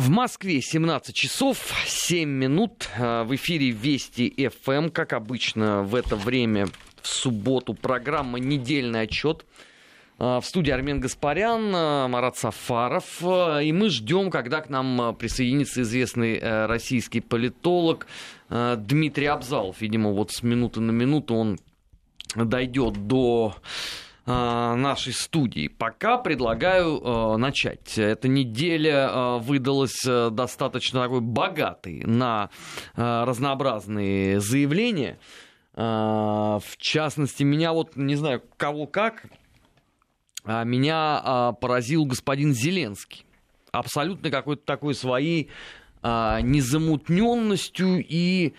В Москве 17 часов 7 минут. В эфире Вести ФМ. Как обычно в это время в субботу программа «Недельный отчет». В студии Армен Гаспарян, Марат Сафаров. И мы ждем, когда к нам присоединится известный российский политолог Дмитрий Абзалов. Видимо, вот с минуты на минуту он дойдет до Э, нашей студии. Пока предлагаю э, начать. Эта неделя э, выдалась э, достаточно такой богатой на э, разнообразные заявления. Э, в частности, меня вот, не знаю, кого как, а меня э, поразил господин Зеленский. Абсолютно какой-то такой своей э, незамутненностью и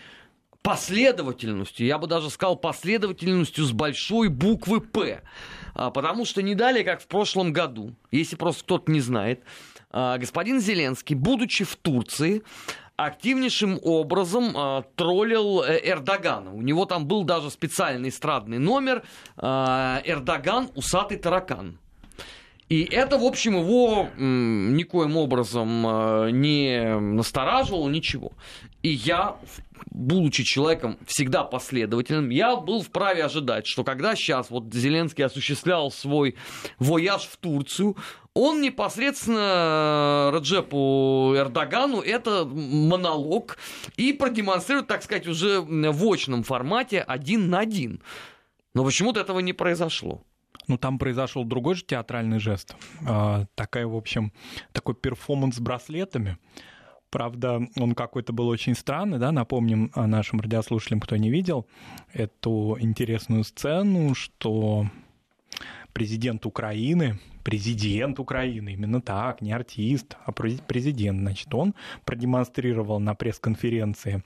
последовательностью, я бы даже сказал последовательностью с большой буквы «П». А, потому что не далее, как в прошлом году, если просто кто-то не знает, а, господин Зеленский, будучи в Турции, активнейшим образом э, троллил Эрдогана. У него там был даже специальный эстрадный номер э, «Эрдоган – усатый таракан». И это, в общем, его м, никоим образом э, не настораживало, ничего. И я, будучи человеком всегда последовательным, я был вправе ожидать, что когда сейчас вот Зеленский осуществлял свой вояж в Турцию, он непосредственно Раджепу Эрдогану это монолог и продемонстрирует, так сказать, уже в очном формате один на один. Но почему-то этого не произошло. Ну, там произошел другой же театральный жест. А, такая, в общем, такой перформанс с браслетами. Правда, он какой-то был очень странный, да, напомним нашим радиослушателям, кто не видел эту интересную сцену, что президент Украины, президент Украины, именно так, не артист, а президент, значит, он продемонстрировал на пресс-конференции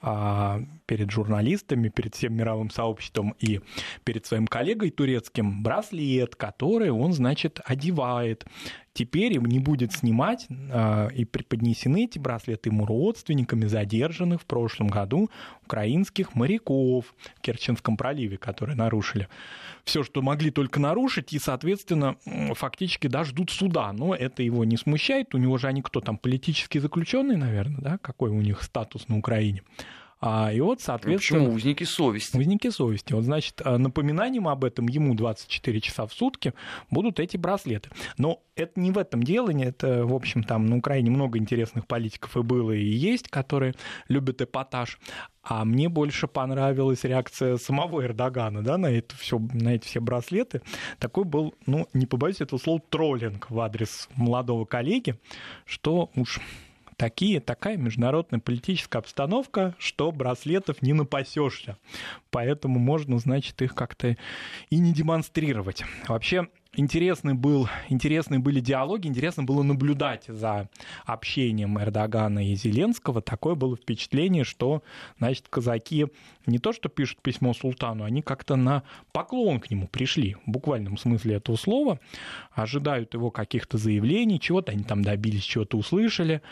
а, перед журналистами, перед всем мировым сообществом и перед своим коллегой турецким браслет, который он, значит, одевает. Теперь им не будет снимать а, и преподнесены эти браслеты ему родственниками задержанных в прошлом году украинских моряков в Керченском проливе, которые нарушили все, что могли только нарушить, и, соответственно, фактически да, ждут суда. Но это его не смущает. У него же они кто там, политические заключенные, наверное, да? Какой у них статус на Украине? А, и вот, соответственно... Почему? Узники совести. Узники совести. Вот, значит, а, напоминанием об этом ему 24 часа в сутки будут эти браслеты. Но это не в этом дело, это, в общем, там на Украине много интересных политиков и было, и есть, которые любят эпатаж. А мне больше понравилась реакция самого Эрдогана да, на, это все, на эти все браслеты. Такой был, ну, не побоюсь этого слова, троллинг в адрес молодого коллеги, что уж такие, такая международная политическая обстановка, что браслетов не напасешься. Поэтому можно, значит, их как-то и не демонстрировать. Вообще, интересный был, интересные были диалоги, интересно было наблюдать за общением Эрдогана и Зеленского. Такое было впечатление, что, значит, казаки не то что пишут письмо султану, они как-то на поклон к нему пришли, в буквальном смысле этого слова, ожидают его каких-то заявлений, чего-то они там добились, чего-то услышали,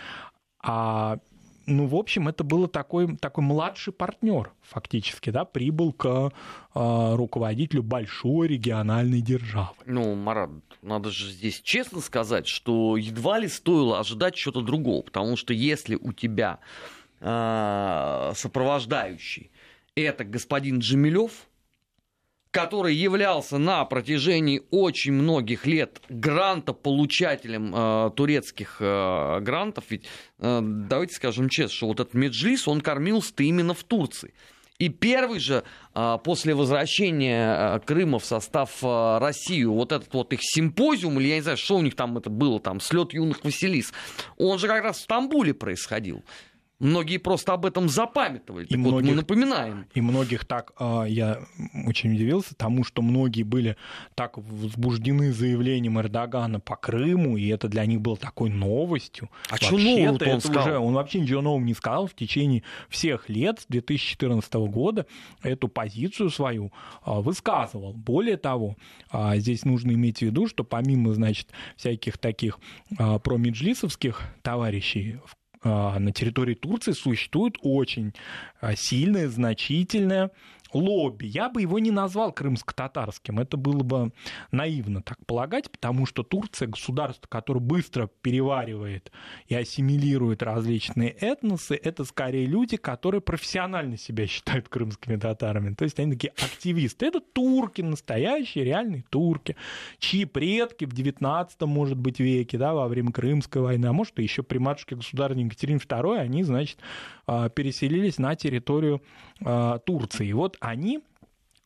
а ну, в общем, это был такой, такой младший партнер, фактически, да, прибыл к э, руководителю большой региональной державы. Ну, Марат, надо же здесь честно сказать, что едва ли стоило ожидать чего-то другого, потому что если у тебя э, сопровождающий это господин Джемилев, который являлся на протяжении очень многих лет грантополучателем э, турецких э, грантов. Ведь э, давайте скажем честно, что вот этот Меджлис, он кормился-то именно в Турции. И первый же э, после возвращения э, Крыма в состав э, России, вот этот вот их симпозиум, или я не знаю, что у них там это было, там слет юных Василис, он же как раз в Стамбуле происходил. Многие просто об этом запамятовали. И так многих, вот мы напоминаем. И многих так, а, я очень удивился тому, что многие были так возбуждены заявлением Эрдогана по Крыму, и это для них было такой новостью. А что нового он сказал? Уже, он вообще ничего нового не сказал в течение всех лет, с 2014 года, эту позицию свою а, высказывал. Более того, а, здесь нужно иметь в виду, что помимо, значит, всяких таких промеджлисовских товарищей, а, на территории Турции существует очень а, сильная, значительная лобби. Я бы его не назвал крымско-татарским. Это было бы наивно так полагать, потому что Турция государство, которое быстро переваривает и ассимилирует различные этносы, это скорее люди, которые профессионально себя считают крымскими татарами. То есть они такие активисты. Это турки, настоящие, реальные турки, чьи предки в 19 может быть, веке, да, во время Крымской войны, а может, и еще при матушке государственной Екатерине II, они, значит, а, переселились на территорию Турции. И вот они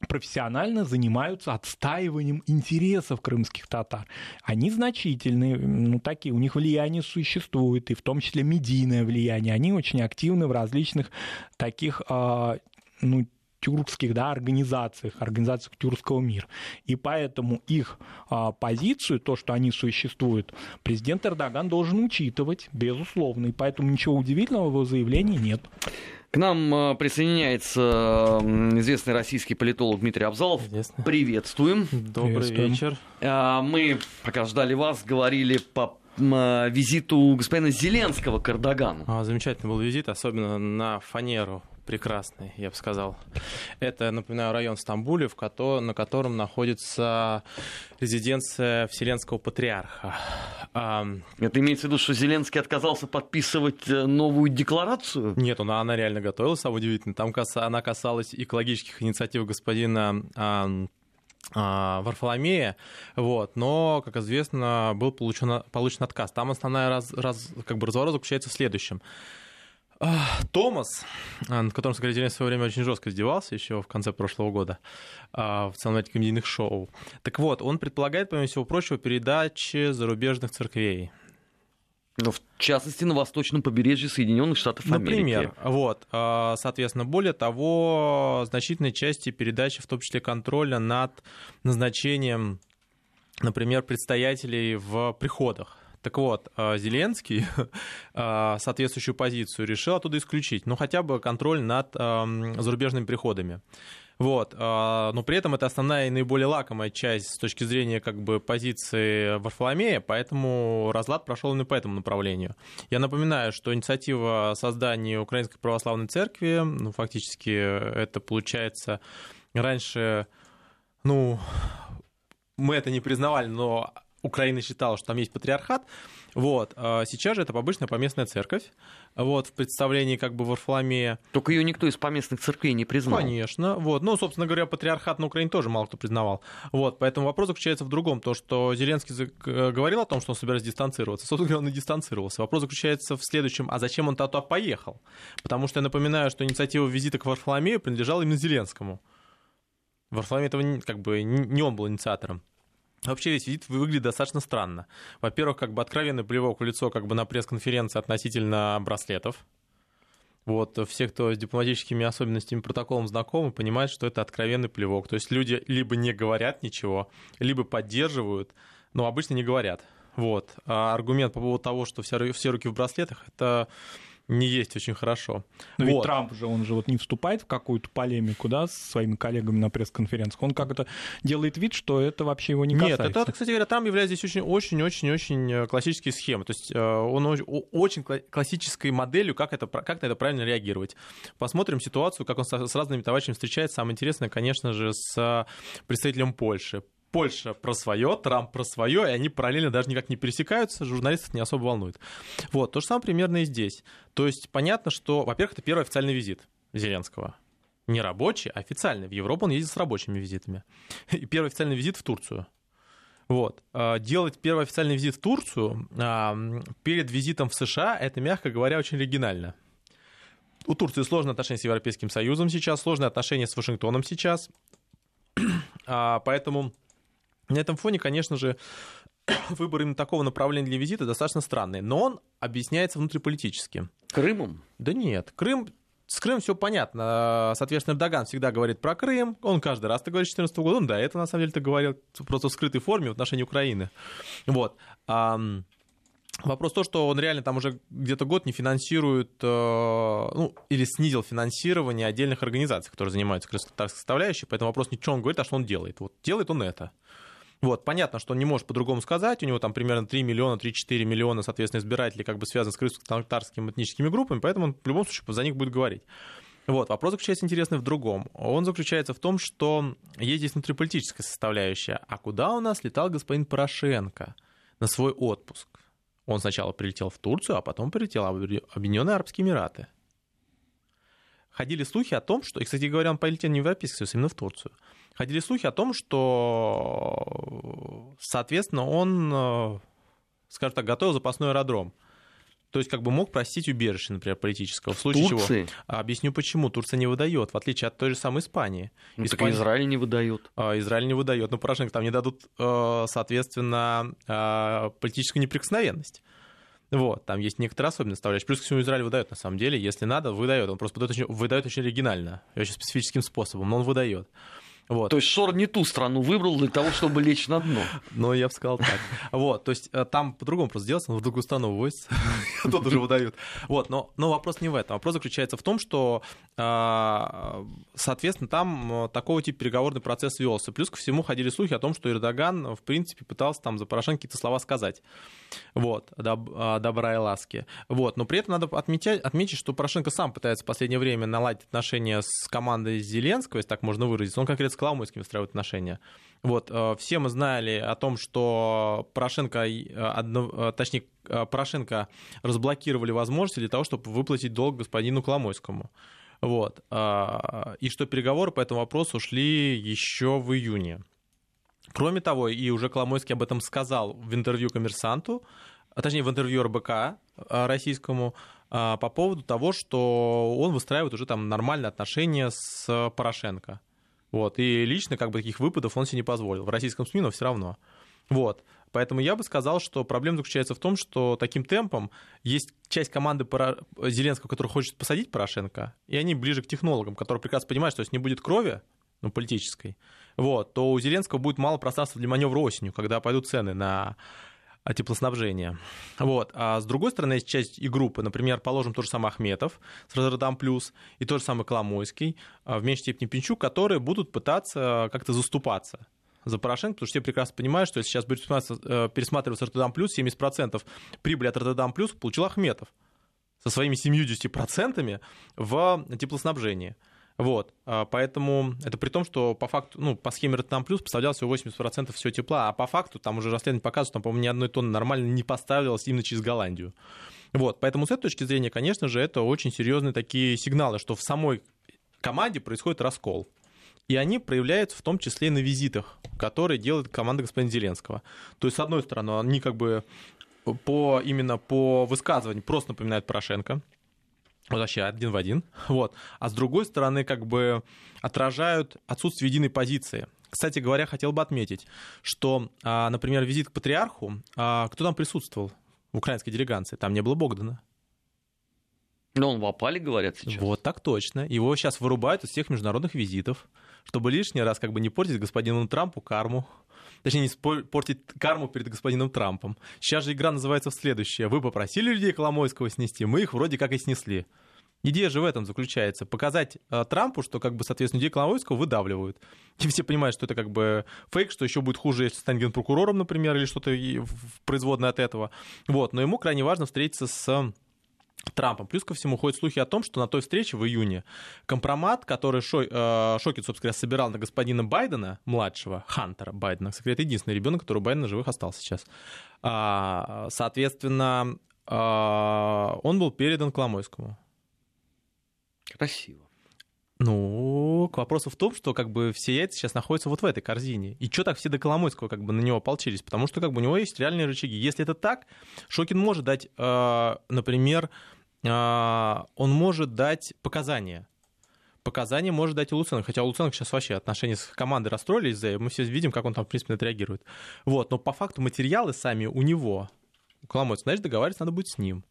профессионально занимаются отстаиванием интересов крымских татар. Они значительные, ну, такие, у них влияние существует, и в том числе медийное влияние. Они очень активны в различных таких, а, ну, тюркских да, организациях, организациях тюркского мира. И поэтому их а, позицию, то, что они существуют, президент Эрдоган должен учитывать, безусловно. И поэтому ничего удивительного в его заявлении нет. К нам а, присоединяется известный российский политолог Дмитрий Абзалов. Известно. Приветствуем. Добрый Приветствуем. вечер. А, мы, пока ждали вас, говорили по визиту господина Зеленского к Эрдогану. А, замечательный был визит, особенно на фанеру прекрасный, я бы сказал. Это, напоминаю, район Стамбуле, в ко- на котором находится резиденция Вселенского Патриарха. Это имеется в виду, что Зеленский отказался подписывать э, новую декларацию? Нет, она, она реально готовилась, а удивительно. Там она касалась экологических инициатив господина а, Варфоломея, вот, но, как известно, был получен, получен отказ. Там основная раз, раз, как бы разговор заключается в следующем. Томас, а, над которым Сократилин в свое время очень жестко издевался еще в конце прошлого года а, в целом этих комедийных шоу. Так вот, он предполагает, помимо всего прочего, передачи зарубежных церквей. Ну, в частности, на восточном побережье Соединенных Штатов Америки. Например, вот, а, соответственно, более того, значительной части передачи, в том числе контроля над назначением, например, предстоятелей в приходах. Так вот, э, Зеленский э, соответствующую позицию решил оттуда исключить, ну хотя бы контроль над зарубежными приходами. Вот. Э, но при этом это основная и наиболее лакомая часть с точки зрения как бы, позиции Варфоломея, поэтому разлад прошел именно по этому направлению. Я напоминаю, что инициатива создания Украинской Православной Церкви, ну, фактически это получается раньше, ну, мы это не признавали, но Украина считала, что там есть патриархат. Вот. А сейчас же это обычная поместная церковь. Вот, в представлении как бы Варфоломея. Только ее никто из поместных церквей не признал. Конечно. Вот. Ну, собственно говоря, патриархат на Украине тоже мало кто признавал. Вот. Поэтому вопрос заключается в другом. То, что Зеленский э, говорил о том, что он собирается дистанцироваться. Собственно говоря, он и дистанцировался. Вопрос заключается в следующем. А зачем он туда поехал? Потому что я напоминаю, что инициатива визита к Варфоломею принадлежала именно Зеленскому. Варфоломей этого как бы не он был инициатором. Вообще весь визит выглядит достаточно странно. Во-первых, как бы откровенный плевок в лицо как бы на пресс-конференции относительно браслетов. Вот, все, кто с дипломатическими особенностями протоколом знакомы, понимают, что это откровенный плевок. То есть люди либо не говорят ничего, либо поддерживают, но обычно не говорят. Вот. А аргумент по поводу того, что все, все руки в браслетах, это не есть очень хорошо. Но вот. ведь Трамп же, он же вот не вступает в какую-то полемику, да, с своими коллегами на пресс-конференциях. Он как-то делает вид, что это вообще его не касается. Нет, это, кстати говоря, Трамп является здесь очень-очень-очень э, классические схемы. То есть э, он очень классической моделью, как, это, как на это правильно реагировать. Посмотрим ситуацию, как он с разными товарищами встречается. Самое интересное, конечно же, с представителем Польши. Польша про свое, Трамп про свое, и они параллельно даже никак не пересекаются, журналистов не особо волнует. Вот, то же самое примерно и здесь. То есть понятно, что, во-первых, это первый официальный визит Зеленского. Не рабочий, а официальный. В Европу он ездит с рабочими визитами. И первый официальный визит в Турцию. Вот. А, делать первый официальный визит в Турцию а, перед визитом в США, это, мягко говоря, очень оригинально. У Турции сложные отношения с Европейским Союзом сейчас, сложные отношения с Вашингтоном сейчас. А, поэтому на этом фоне, конечно же, выбор именно такого направления для визита достаточно странный, но он объясняется внутриполитически. Крымом? Да нет, Крым с Крымом все понятно. Соответственно, Эрдоган всегда говорит про Крым. Он каждый раз так говорит с 2014 года. Он до этого, на самом деле, так говорил просто в скрытой форме в отношении Украины. Вот. Вопрос то, что он реально там уже где-то год не финансирует, э, ну, или снизил финансирование отдельных организаций, которые занимаются красотой составляющей, поэтому вопрос ничего он говорит, а что он делает. Вот делает он это. Вот, понятно, что он не может по-другому сказать, у него там примерно 3 миллиона, 3-4 миллиона, соответственно, избирателей как бы связаны с крымско-татарскими этническими группами, поэтому он в любом случае за них будет говорить. Вот, вопрос заключается интересный в другом. Он заключается в том, что есть здесь внутриполитическая составляющая. А куда у нас летал господин Порошенко на свой отпуск? Он сначала прилетел в Турцию, а потом прилетел в Объединенные Арабские Эмираты. Ходили слухи о том, что, и, кстати говоря, он полетел не в Европейский Союз, а именно в Турцию. Ходили слухи о том, что, соответственно, он, э, скажем так, готовил запасной аэродром. То есть как бы мог простить убежище, например, политического. В случае Турции? чего? Объясню почему. Турция не выдает, в отличие от той же самой Испании. Ну, Испания... Так Израиль не выдает. А, Израиль не выдает. Но Порошенко там не дадут, э, соответственно, э, политическую неприкосновенность. Вот, там есть некоторые особенности составляющие. Плюс ко всему Израиль выдает, на самом деле, если надо, выдает. Он просто выдает очень, выдает очень оригинально, очень специфическим способом, но он выдает. Вот. То есть Шор не ту страну выбрал для того, чтобы лечь на дно. Ну, я бы сказал так. Вот, то есть э, там по-другому просто делается, он в другую страну вывозится, тот уже выдают. Вот, но, но вопрос не в этом. Вопрос заключается в том, что, а, соответственно, там э, такого типа переговорный процесс велся. Плюс ко всему ходили слухи о том, что Эрдоган, в принципе, пытался там за Порошенко какие-то слова сказать. Вот, доб, добра и ласки. Вот, но при этом надо отметить, отметить, что Порошенко сам пытается в последнее время наладить отношения с командой Зеленского, если так можно выразиться. Он конкретно Коломойским выстраивают отношения. Вот, э, все мы знали о том, что Порошенко, э, э, точнее, Порошенко разблокировали возможности для того, чтобы выплатить долг господину Коломойскому. Вот. И что переговоры по этому вопросу шли еще в июне. Кроме того, и уже Коломойский об этом сказал в интервью коммерсанту, а точнее в интервью РБК российскому, по поводу того, что он выстраивает уже там нормальные отношения с Порошенко. Вот, и лично как бы таких выпадов он себе не позволил. В российском СМИ, но все равно. Вот. Поэтому я бы сказал, что проблема заключается в том, что таким темпом есть часть команды Зеленского, которая хочет посадить Порошенко, и они ближе к технологам, которые прекрасно понимают, что если не будет крови, ну, политической, вот, то у Зеленского будет мало пространства для маневра осенью, когда пойдут цены на теплоснабжения. Вот. А с другой стороны, есть часть и группы, например, положим тот же самый Ахметов с Роттердам Плюс и тот же самый Коломойский, а, в меньшей степени Пинчук, которые будут пытаться как-то заступаться за Порошенко, потому что все прекрасно понимают, что если сейчас будет пересматриваться Роттердам Плюс, 70% прибыли от Роттердам Плюс получил Ахметов со своими 70% в теплоснабжении. Вот, а, поэтому это при том, что по факту, ну, по схеме Роттердам Плюс поставлялось всего 80% всего тепла, а по факту там уже расследование показывает, там, по-моему, ни одной тонны нормально не поставилось именно через Голландию. Вот, поэтому с этой точки зрения, конечно же, это очень серьезные такие сигналы, что в самой команде происходит раскол. И они проявляются в том числе и на визитах, которые делает команда господина Зеленского. То есть, с одной стороны, они как бы по, именно по высказыванию просто напоминают Порошенко, вообще один в один. Вот. А с другой стороны, как бы отражают отсутствие единой позиции. Кстати говоря, хотел бы отметить, что, а, например, визит к патриарху, а, кто там присутствовал в украинской делегации? Там не было Богдана. Но он в опале, говорят, сейчас. Вот так точно. Его сейчас вырубают из всех международных визитов, чтобы лишний раз как бы не портить господину Трампу карму точнее, не портить карму перед господином Трампом. Сейчас же игра называется в следующее. Вы попросили людей Коломойского снести, мы их вроде как и снесли. Идея же в этом заключается. Показать э, Трампу, что, как бы, соответственно, людей Коломойского выдавливают. И все понимают, что это как бы фейк, что еще будет хуже, если станет генпрокурором, например, или что-то производное от этого. Вот. Но ему крайне важно встретиться с Трампом. Плюс ко всему ходят слухи о том, что на той встрече в июне компромат, который Шо, э, Шокин, собственно говоря, собирал на господина Байдена, младшего, Хантера Байдена, кстати, это единственный ребенок, который у Байдена живых остался сейчас, а, соответственно, а, он был передан Коломойскому. Красиво. Ну, к вопросу в том, что как бы все яйца сейчас находятся вот в этой корзине. И что так все до Коломойского как бы на него ополчились? Потому что как бы у него есть реальные рычаги. Если это так, Шокин может дать, э, например, э, он может дать показания. Показания может дать и Луценко, хотя у Луценко сейчас вообще отношения с командой расстроились, мы все видим, как он там, в принципе, отреагирует. Вот, но по факту материалы сами у него, у Коломойца, значит, договариваться надо будет с ним.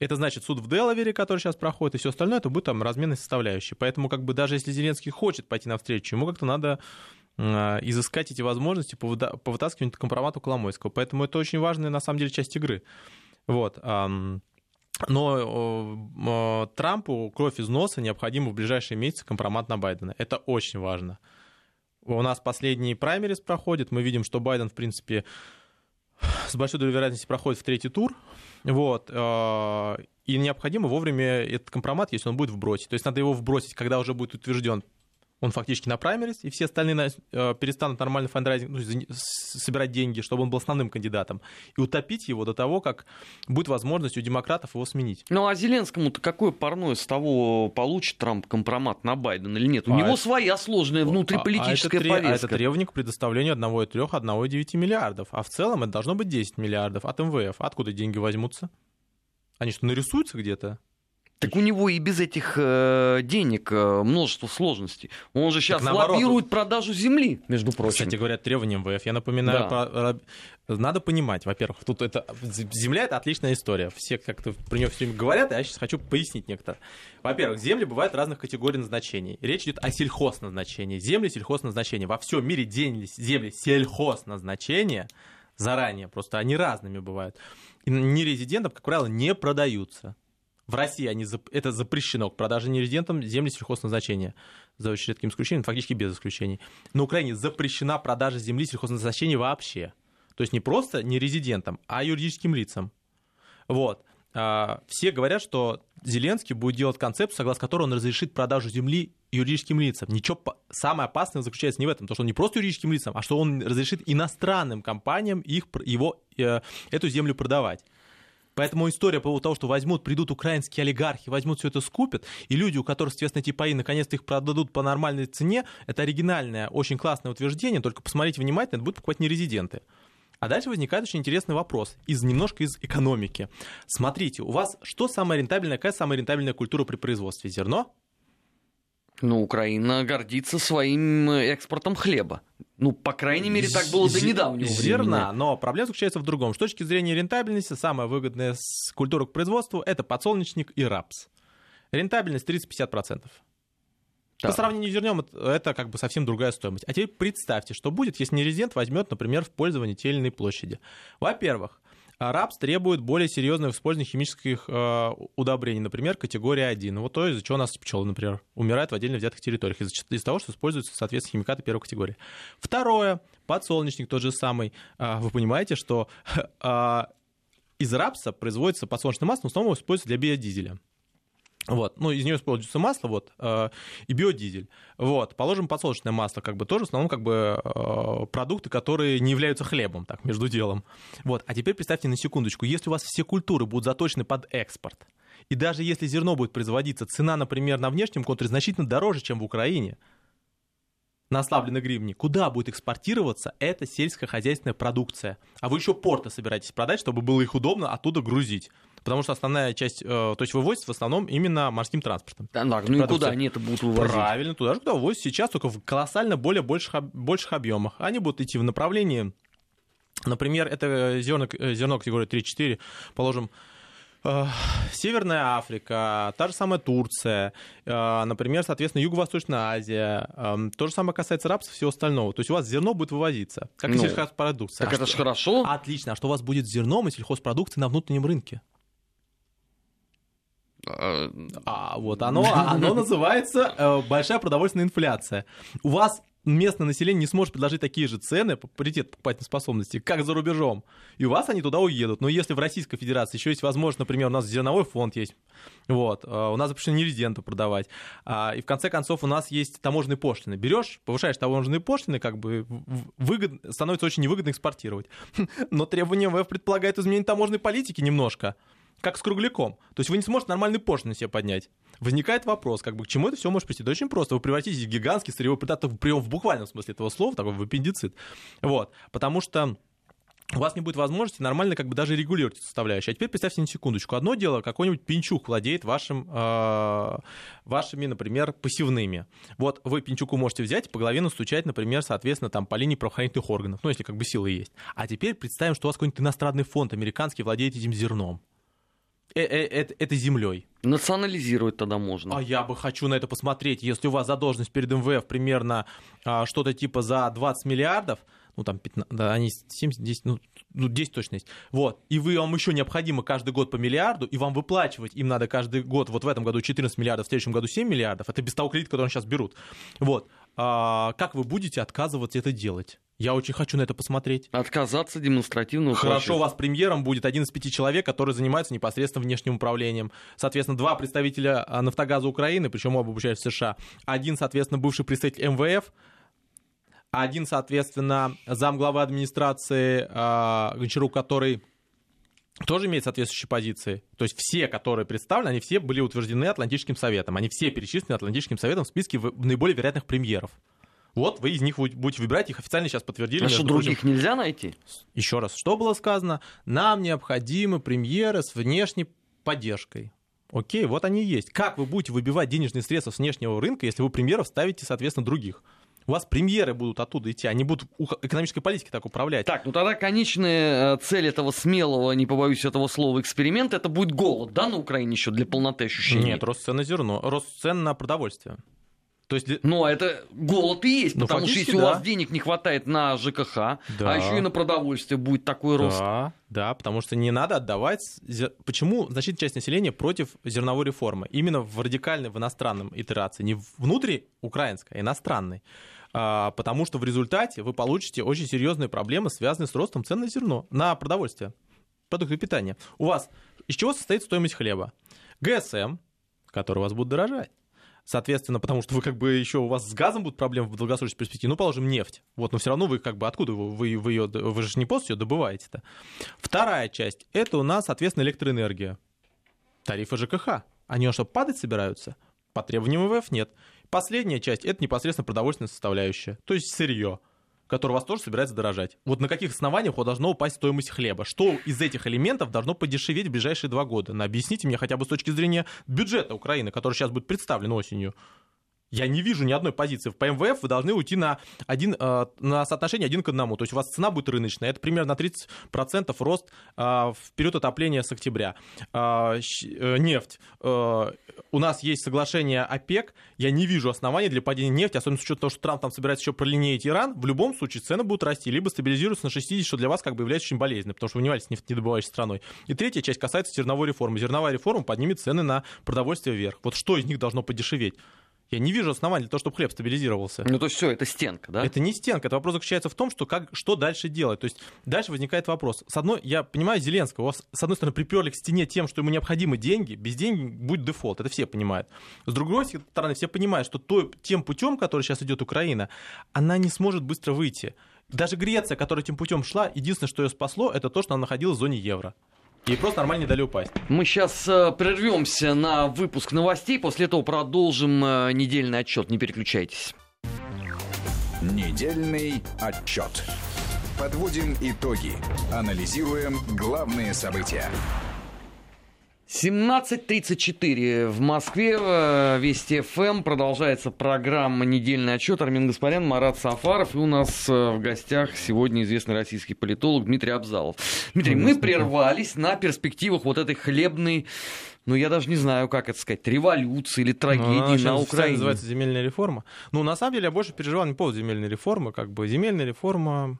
Это значит суд в Делавере, который сейчас проходит, и все остальное, это будет там разменной составляющей. Поэтому как бы даже если Зеленский хочет пойти навстречу, ему как-то надо а, изыскать эти возможности по, вытаскиванию компромата Коломойского. Поэтому это очень важная, на самом деле, часть игры. Вот. Но Трампу кровь из носа необходимо в ближайшие месяцы компромат на Байдена. Это очень важно. У нас последние праймерис проходят, мы видим, что Байден, в принципе, с большой долей вероятности проходит в третий тур. Вот. Э, и необходимо вовремя этот компромат, если он будет вбросить. То есть надо его вбросить, когда уже будет утвержден он фактически на праймерис, и все остальные э, перестанут нормально фандрайзинг, ну, собирать деньги, чтобы он был основным кандидатом, и утопить его до того, как будет возможность у демократов его сменить. Ну а Зеленскому-то какое парное с того, получит Трамп компромат на Байдена или нет? У а него это... своя сложная внутриполитическая а, а повестка. А это требование к предоставлению 1,3, 1,9 миллиардов, а в целом это должно быть 10 миллиардов от МВФ. Откуда деньги возьмутся? Они что, нарисуются где-то? Так у него и без этих э, денег э, множество сложностей. Он же сейчас наоборот, лоббирует продажу земли, между прочим. Кстати говоря, требования МВФ. Я напоминаю, да. про, надо понимать, во-первых, тут это земля это отличная история. Все как-то про нее все время говорят, а я сейчас хочу пояснить некоторые. Во-первых, земли бывают разных категорий назначений. Речь идет о сельхозназначении. Земли сельхозназначения. Во всем мире земли, земли сельхозназначения заранее, просто они разными бывают. И нерезидентам, как правило, не продаются. В России они, это запрещено к продаже нерезидентам земли сельхозназначения, за очень редким исключением, фактически без исключений. На Украине запрещена продажа земли сельхозназначения вообще. То есть не просто нерезидентам, а юридическим лицам. Вот. А, все говорят, что Зеленский будет делать концепцию, согласно которой он разрешит продажу земли юридическим лицам. Ничего самое опасное заключается не в этом, то что он не просто юридическим лицам, а что он разрешит иностранным компаниям их, его, э, эту землю продавать. Поэтому история по поводу того, что возьмут, придут украинские олигархи, возьмут все это, скупят, и люди, у которых, соответственно, эти паи наконец-то их продадут по нормальной цене, это оригинальное, очень классное утверждение, только посмотрите внимательно, это будут покупать не резиденты. А дальше возникает очень интересный вопрос, из, немножко из экономики. Смотрите, у вас что самое рентабельное, какая самая рентабельная культура при производстве? Зерно? Ну, Украина гордится своим э, экспортом хлеба. Ну, по крайней мере, так было до недавнего времени. Зерна, но проблема заключается в другом. С точки зрения рентабельности, самая выгодная культура к производству – это подсолнечник и рапс. Рентабельность 30-50%. Да. По сравнению с зернем это как бы совсем другая стоимость. А теперь представьте, что будет, если нерезидент возьмет, например, в пользование те или иные площади. Во-первых, РАПС требует более серьезного использования химических э, удобрений, например, категория 1. Вот то, из-за чего у нас пчелы, например, умирают в отдельно взятых территориях, из-за, из того, что используются, соответственно, химикаты первой категории. Второе, подсолнечник тот же самый. Э, вы понимаете, что э, из рапса производится подсолнечное масло, в основном используется для биодизеля. Вот, ну, из нее используется масло, вот, э, и биодизель. Вот, положим подсолнечное масло, как бы тоже в основном как бы э, продукты, которые не являются хлебом, так, между делом. Вот, а теперь представьте на секундочку, если у вас все культуры будут заточены под экспорт, и даже если зерно будет производиться, цена, например, на внешнем контуре значительно дороже, чем в Украине, на ослабленной гривне, куда будет экспортироваться эта сельскохозяйственная продукция. А вы еще порты собираетесь продать, чтобы было их удобно оттуда грузить потому что основная часть, э, то есть вывозится в основном именно морским транспортом. Да, да ну и куда они это будут вывозить? Правильно, туда же, куда вывозят сейчас, только в колоссально более больших, больших объемах. Они будут идти в направлении, например, это зерно, э, зерно категории 3-4, положим, э, Северная Африка, та же самая Турция, например, соответственно, Юго-Восточная Азия. Эм, то же самое касается рапсов и всего остального. То есть у вас зерно будет вывозиться, как ну, и сельхозпродукция. Так а это же хорошо. Отлично. А что у вас будет с зерном и сельхозпродукцией на внутреннем рынке? А, а вот оно, оно называется э, большая продовольственная инфляция. У вас местное население не сможет предложить такие же цены по паритет покупательной способности, как за рубежом. И у вас они туда уедут. Но если в Российской Федерации еще есть возможность, например, у нас зерновой фонд есть, вот, э, у нас запрещено нерезиденту продавать, а, и в конце концов у нас есть таможенные пошлины. Берешь, повышаешь таможенные пошлины, как бы выгод... становится очень невыгодно экспортировать. Но требования МВФ предполагают изменение таможенной политики немножко как с кругляком. То есть вы не сможете нормальный пошлины себе поднять. Возникает вопрос, как бы к чему это все может прийти? Да очень просто. Вы превратитесь в гигантский сырьевой придаток, прием в буквальном смысле этого слова, такой в аппендицит. Вот. Потому что у вас не будет возможности нормально как бы даже регулировать эту составляющую. А теперь представьте на секундочку. Одно дело, какой-нибудь пинчук владеет вашим, э, вашими, например, посевными. Вот вы пинчуку можете взять и по голове настучать, например, соответственно, там по линии правоохранительных органов, ну, если как бы силы есть. А теперь представим, что у вас какой-нибудь иностранный фонд американский владеет этим зерном. Э, э, этой землей. Национализировать тогда можно. А я бы хочу на это посмотреть. Если у вас задолженность перед МВФ примерно а, что-то типа за 20 миллиардов, ну там 15, да, они 70, 10, ну, ну 10 точно есть. Вот. И вы, вам еще необходимо каждый год по миллиарду, и вам выплачивать им надо каждый год, вот в этом году 14 миллиардов, в следующем году 7 миллиардов. Это без того кредита, который они сейчас берут. Вот. А, как вы будете отказываться это делать? Я очень хочу на это посмотреть. Отказаться демонстративно. Хорошо, у вас премьером будет один из пяти человек, которые занимаются непосредственно внешним управлением. Соответственно, два представителя а, «Нафтогаза Украины», причем оба обучаются в США. Один, соответственно, бывший представитель МВФ, один, соответственно, замглавы администрации э, Гончарук, который тоже имеет соответствующие позиции. То есть все, которые представлены, они все были утверждены Атлантическим советом. Они все перечислены Атлантическим советом в списке наиболее вероятных премьеров. Вот вы из них будете выбирать, их официально сейчас подтвердили. А что, других прочим. нельзя найти? Еще раз, что было сказано? Нам необходимы премьеры с внешней поддержкой. Окей, вот они есть. Как вы будете выбивать денежные средства с внешнего рынка, если вы премьеров ставите, соответственно, других? У вас премьеры будут оттуда идти, они будут экономической политикой так управлять. Так, ну тогда конечная э, цель этого смелого, не побоюсь этого слова, эксперимента, это будет голод, да, на Украине еще для полноты ощущения? Нет, рост цен на зерно, рост цен на продовольствие. То есть, ну, а это голод и есть, ну, потому что если да. у вас денег не хватает на ЖКХ, а да. а еще и на продовольствие будет такой рост. Да, да, потому что не надо отдавать... Почему значительная часть населения против зерновой реформы? Именно в радикальной, в иностранном итерации, не внутри украинской, а иностранной. А, потому что в результате вы получите очень серьезные проблемы, связанные с ростом цен на зерно, на продовольствие, продукты питания. У вас из чего состоит стоимость хлеба? ГСМ, который у вас будет дорожать. Соответственно, потому что вы как бы еще у вас с газом будут проблемы в долгосрочной перспективе, ну, положим, нефть. Вот, но все равно вы как бы откуда вы, вы, вы, ее, вы же не после ее добываете-то. Вторая часть, это у нас, соответственно, электроэнергия. Тарифы ЖКХ. Они что, падать собираются? По требованиям ВВФ нет. Последняя часть — это непосредственно продовольственная составляющая, то есть сырье которое у вас тоже собирается дорожать. Вот на каких основаниях вот должно упасть стоимость хлеба? Что из этих элементов должно подешеветь в ближайшие два года? Ну, объясните мне хотя бы с точки зрения бюджета Украины, который сейчас будет представлен осенью. Я не вижу ни одной позиции. В ПМВФ вы должны уйти на, один, э, на соотношение один к одному. То есть у вас цена будет рыночная. Это примерно на 30% рост э, в период отопления с октября. Э, нефть. У нас есть соглашение ОПЕК. Я не вижу оснований для падения нефти, особенно с учетом того, что Трамп там собирается еще пролинеять Иран. В любом случае цены будут расти, либо стабилизируются на 60, что для вас как бы является очень болезненным, потому что вы не являетесь нефтедобывающей страной. И третья часть касается зерновой реформы. Зерновая реформа поднимет цены на продовольствие вверх. Вот что из них должно подешеветь? Я не вижу оснований для того, чтобы хлеб стабилизировался. Ну, то есть все, это стенка, да? Это не стенка. Это вопрос заключается в том, что, как, что дальше делать. То есть дальше возникает вопрос. С одной, я понимаю Зеленского, вас, с одной стороны, приперли к стене тем, что ему необходимы деньги, без денег будет дефолт, это все понимают. С другой стороны, все понимают, что то, тем путем, который сейчас идет Украина, она не сможет быстро выйти. Даже Греция, которая этим путем шла, единственное, что ее спасло, это то, что она находилась в зоне евро. И просто нормально не дали упасть. Мы сейчас э, прервемся на выпуск новостей, после этого продолжим э, недельный отчет. Не переключайтесь. Недельный отчет. Подводим итоги. Анализируем главные события. 17.34 в Москве, э, Вести ФМ, продолжается программа «Недельный отчет». Армин Гаспарян, Марат Сафаров. И у нас э, в гостях сегодня известный российский политолог Дмитрий Абзалов. Дмитрий, мы прервались на перспективах вот этой хлебной ну, я даже не знаю, как это сказать, революции или трагедии ну, на Украине. называется земельная реформа. Ну, на самом деле, я больше переживал не по поводу земельной реформы. Как бы земельная реформа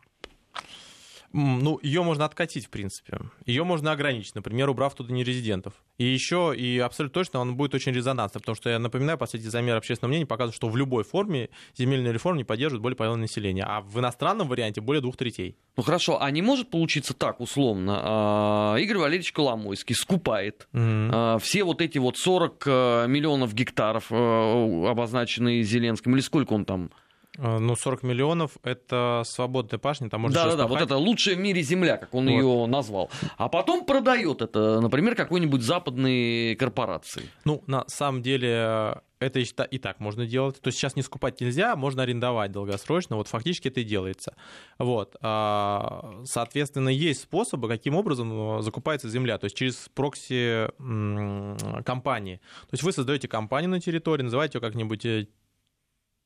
ну, ее можно откатить, в принципе. Ее можно ограничить, например, убрав туда нерезидентов. И еще, и абсолютно точно, он будет очень резонансным, потому что, я напоминаю, последний замер общественного мнения показывает, что в любой форме земельная реформа не поддерживает более половины населения, а в иностранном варианте более двух третей. Ну хорошо, а не может получиться так, условно, а, Игорь Валерьевич Коломойский скупает mm-hmm. все вот эти вот 40 э, миллионов гектаров, э, обозначенные Зеленским, или сколько он там ну, 40 миллионов — это свободная пашня, там можно Да-да-да, вот это лучшая в мире земля, как он вот. ее назвал. А потом продает это, например, какой-нибудь западной корпорации. Ну, на самом деле, это и так можно делать. То есть сейчас не скупать нельзя, можно арендовать долгосрочно. Вот фактически это и делается. Вот. А, соответственно, есть способы, каким образом закупается земля. То есть через прокси компании. То есть вы создаете компанию на территории, называете ее как-нибудь э,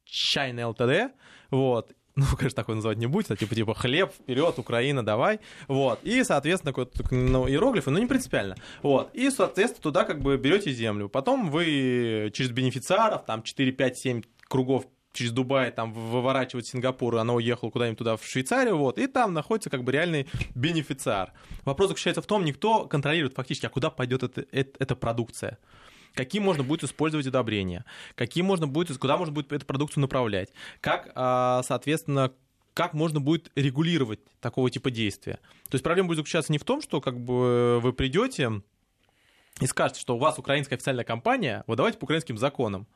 чайный ЛТД, вот, ну, конечно, такой называть не будет, а типа, типа хлеб, вперед, Украина, давай, вот, и, соответственно, какой ну, иероглифы, ну, не принципиально, вот, и, соответственно, туда как бы берете землю, потом вы через бенефициаров, там, 4, 5, 7 кругов через Дубай, там, выворачивать Сингапур, она уехала куда-нибудь туда, в Швейцарию, вот, и там находится как бы реальный бенефициар. Вопрос заключается в том, никто контролирует фактически, а куда пойдет эта, эта продукция какие можно будет использовать удобрения, какие можно будет, куда можно будет эту продукцию направлять, как, а, соответственно, как можно будет регулировать такого типа действия. То есть проблема будет заключаться не в том, что как бы вы придете и скажете, что у вас украинская официальная компания, вот давайте по украинским законам.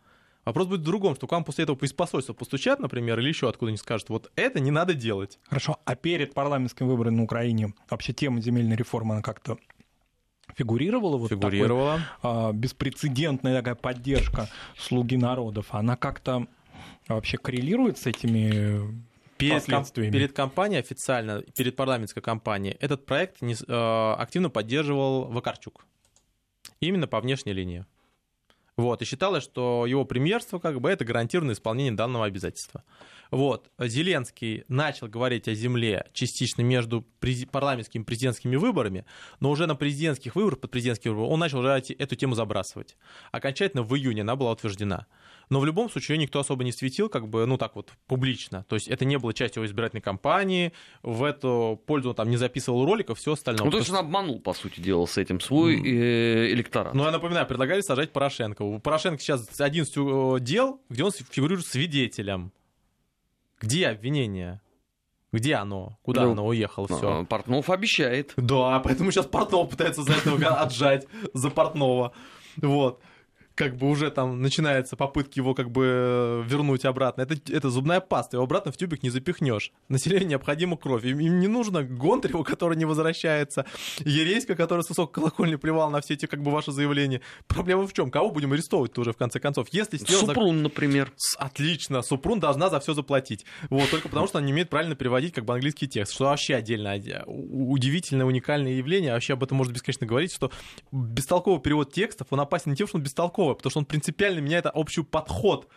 Вопрос будет в другом, что к вам после этого из посольства постучат, например, или еще откуда-нибудь скажут, вот это не надо делать. Хорошо, а перед парламентскими выборами на Украине вообще тема земельной реформы, она как-то фигурировала? Вот Фигурировала. Такой, а, беспрецедентная такая поддержка слуги народов, она как-то вообще коррелирует с этими перед, комп- перед кампанией официально, перед парламентской кампанией, этот проект не, э, активно поддерживал Вакарчук. Именно по внешней линии. Вот, и считалось, что его премьерство как бы это гарантированное исполнение данного обязательства. Вот, Зеленский начал говорить о земле частично между парламентскими и президентскими выборами, но уже на президентских выборах, под президентские выборы, он начал уже эту тему забрасывать. Окончательно в июне она была утверждена. Но в любом случае никто особо не светил, как бы, ну так вот, публично. То есть это не было частью его избирательной кампании, в эту пользу он там не записывал роликов, все остальное. Ну, то есть он обманул, по сути дела, с этим свой э, электорат. Ну, я напоминаю, предлагали сажать Порошенко. У Порошенко сейчас 11 э, дел, где он фигурирует свидетелем. Где обвинение? Где оно? Куда ну, оно уехало? Все. Портнов обещает. Да, поэтому сейчас Портнов пытается за этого отжать, за Портнова. Вот как бы уже там начинаются попытки его как бы э, вернуть обратно. Это, это зубная паста, его обратно в тюбик не запихнешь. Населению необходима кровь. Им, им не нужно Гонтарева, который не возвращается, Ереська, который с высокой колокольни плевал на все эти как бы ваши заявления. Проблема в чем? Кого будем арестовывать тоже в конце концов? Если Супрун, за... например. Отлично. Супрун должна за все заплатить. Вот, только потому что она не умеет правильно переводить как бы английский текст, что вообще отдельно удивительное, уникальное явление. Вообще об этом можно бесконечно говорить, что бестолковый перевод текстов, он опасен не тем, что он бестолковый, потому что он принципиально меняет общий подход.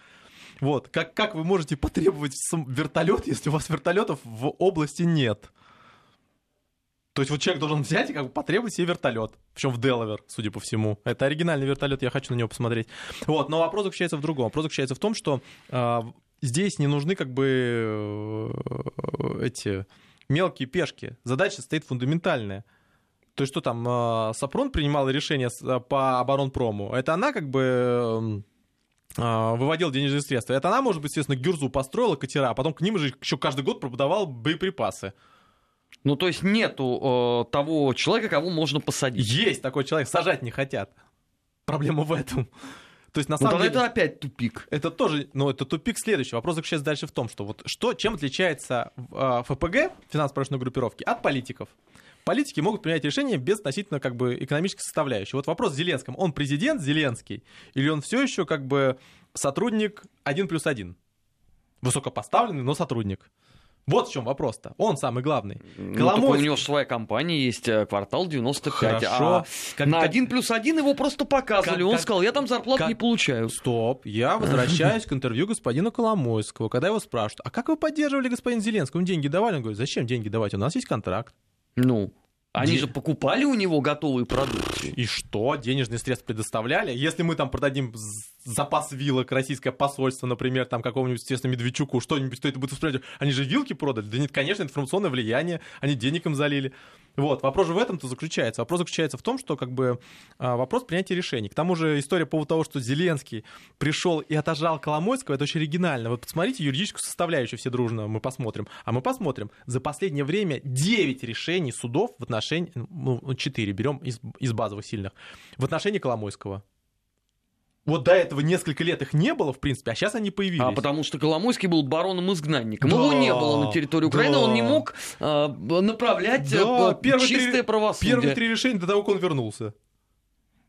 Вот. Как, как вы можете потребовать вертолет, если у вас вертолетов в области нет? То есть вот человек должен взять и как бы потребовать себе вертолет. Причем в Делавер, судя по всему. Это оригинальный вертолет, я хочу на него посмотреть. Вот, но вопрос заключается в другом. Вопрос заключается в том, что э, здесь не нужны как бы э, эти мелкие пешки. Задача стоит фундаментальная. То есть что там, э, Сапрон принимала решение э, по оборонпрому, это она как бы э, выводил денежные средства. Это она, может быть, естественно, Гюрзу построила катера, а потом к ним же еще каждый год продавал боеприпасы. Ну, то есть нету э, того человека, кого можно посадить. Есть такой человек, сажать не хотят. Проблема в этом. То есть, на ну, самом деле, это опять тупик. Это тоже, но это тупик следующий. Вопрос заключается дальше в том, что вот что, чем отличается э, ФПГ, финансово-промышленной группировки, от политиков политики могут принять решения без относительно как бы экономической составляющей. Вот вопрос с Зеленским. Он президент Зеленский или он все еще как бы сотрудник один плюс один? Высокопоставленный, но сотрудник. Вот в чем вопрос-то. Он самый главный. Ну, Коломойский... у него своя компания есть, э, квартал 95. Хорошо. А как, на один плюс один его просто показывали. Как, Он как, сказал, я там зарплату как... не получаю. Стоп, я возвращаюсь к интервью господина Коломойского, когда его спрашивают, а как вы поддерживали господина Зеленского? Он деньги давали? Он говорит, зачем деньги давать? У нас есть контракт. Ну, они Де... же покупали у него готовые продукты. И что? Денежные средства предоставляли? Если мы там продадим запас вилок российское посольство, например, там какому-нибудь, естественно, Медведчуку, что-нибудь, кто это будет воспринимать? Они же вилки продали? Да нет, конечно, информационное влияние, они денег им залили. Вот, вопрос же в этом-то заключается. Вопрос заключается в том, что как бы а, вопрос принятия решений. К тому же история по поводу того, что Зеленский пришел и отожал Коломойского, это очень оригинально. Вот посмотрите юридическую составляющую все дружно, мы посмотрим. А мы посмотрим. За последнее время 9 решений судов в отношении, ну, 4 берем из, из базовых сильных, в отношении Коломойского. Вот до этого несколько лет их не было, в принципе, а сейчас они появились. А потому что Коломойский был бароном-изгнанником. Да, Его не было на территории Украины, да. он не мог э, направлять да, э, первые чистое три, правосудие. Первые три решения до того, как он вернулся.